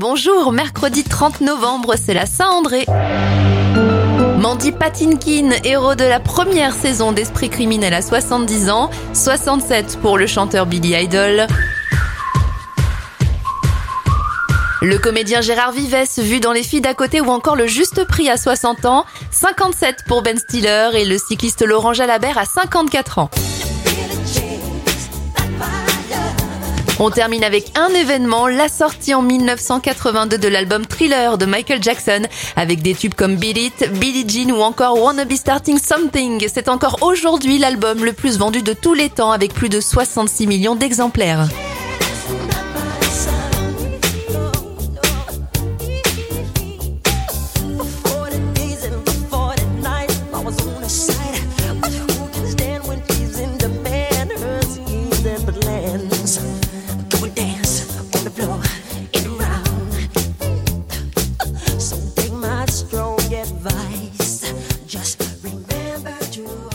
Bonjour, mercredi 30 novembre, c'est la Saint-André. Mandy Patinkin, héros de la première saison d'Esprit criminel à 70 ans, 67 pour le chanteur Billy Idol. Le comédien Gérard Vives, vu dans Les filles d'à côté ou encore le juste prix à 60 ans, 57 pour Ben Stiller et le cycliste Laurent Jalabert à 54 ans. On termine avec un événement, la sortie en 1982 de l'album Thriller de Michael Jackson, avec des tubes comme Beat It, Billie Jean ou encore Wanna Be Starting Something. C'est encore aujourd'hui l'album le plus vendu de tous les temps avec plus de 66 millions d'exemplaires. true.